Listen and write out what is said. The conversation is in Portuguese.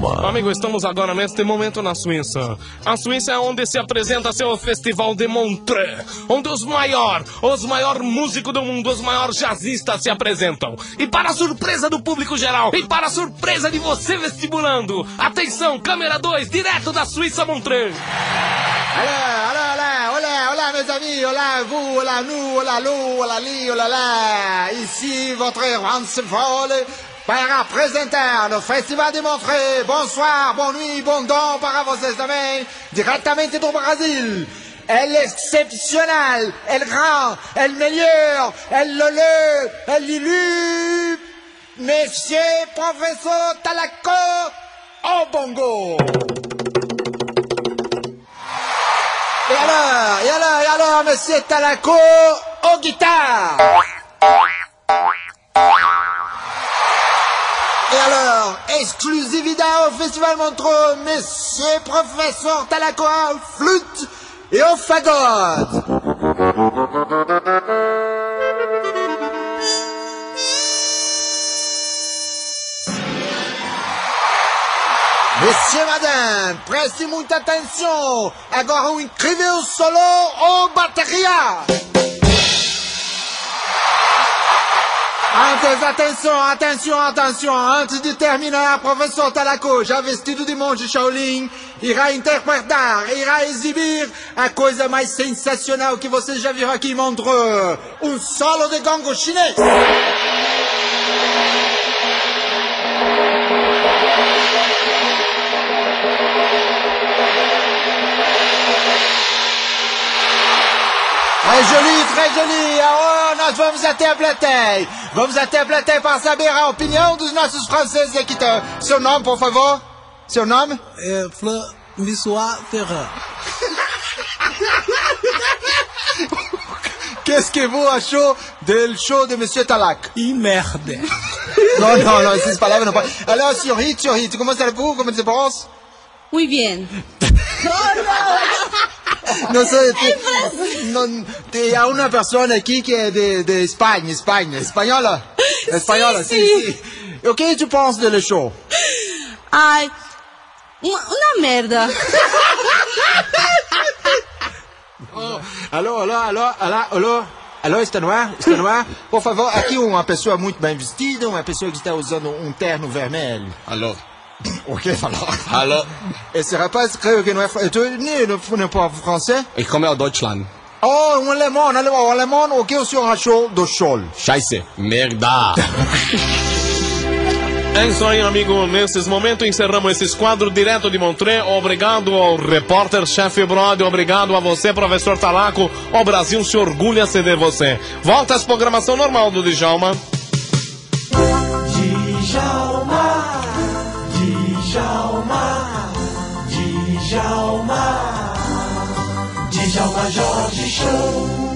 Djalma. Amigo, estamos agora neste momento na Suíça. A Suíça é onde se apresenta seu Festival de Montreux, onde os maiores, os maiores músicos do mundo, os maiores jazzistas se apresentam. E para a surpresa do público geral, e para a surpresa de você vestibulando, atenção, câmera 2, direto da Suíça Montreux. Olá, olá, olá, olá, olá, mes amis, olá, vous, olá, nous, olá, Lou, olá, li, olá, lá. Ici votre Ransford para apresentar no Festival de Montreux. Bonsoir, bonne nuit, bon don para vocês também, diretamente do Brasil. El excepcional, el grand, el meilleur, el loleux, el lilu, Monsieur Professeur Talaco au bongo. Et alors, et alors, et alors, Monsieur Talaco au guitare. Alors, exclusivité au Festival Montreux, Monsieur Professeur Talaco au flûte et au fagot. Monsieur, madame, preste muita atenção. Agora um incrível solo ou bateria. Antes, atenção, atenção, atenção. Antes de terminar, professor Talaco, já vestido de monge Shaolin, irá interpretar, irá exibir a coisa mais sensacional que vocês já viram aqui em Montreux. Um solo de gongo chinês. Très joli, très joli. Agora nós vamos até a plateia. Vamos até a plateia para saber a opinião dos nossos franceses aqui. Seu nome, por favor? Seu nome? É Fleur Missois Ferrand. Qu'est-ce que vous achou do show de Monsieur Talak? E merda. Non, non, non, essas palavras não podem. Alors, sur Hit, sur Hit, comment allez-vous? Comment se pense? Muy bien. Não sei, te, não, tem há uma pessoa aqui que é de, de Espanha, Espanha, espanhola? Espanhola, sim, sim. sim. O que tu pensa do show? Ay, una, una merda. Alô, alô, alô, alô, alô. Alô, está no ar? Está no ar? Por favor, aqui uma pessoa muito bem vestida, uma pessoa que está usando um terno vermelho. Alô? O que falou? Alô? Esse rapaz, creio que não é... Tu nem não, fala francês? Ich komme aus Deutschland. Oh, um alemão, um alemão, um alemão. O que o senhor achou do show? Scheiße. Merda. É isso aí, amigo. Nesses momentos encerramos esse quadro direto de Montreux. Obrigado ao repórter chefe Brody. Obrigado a você, professor Talaco. O Brasil se orgulha-se de você. Volta às programação normal do Djalma. Djalma, Djalma, Djalma, 今宵马笑，几声。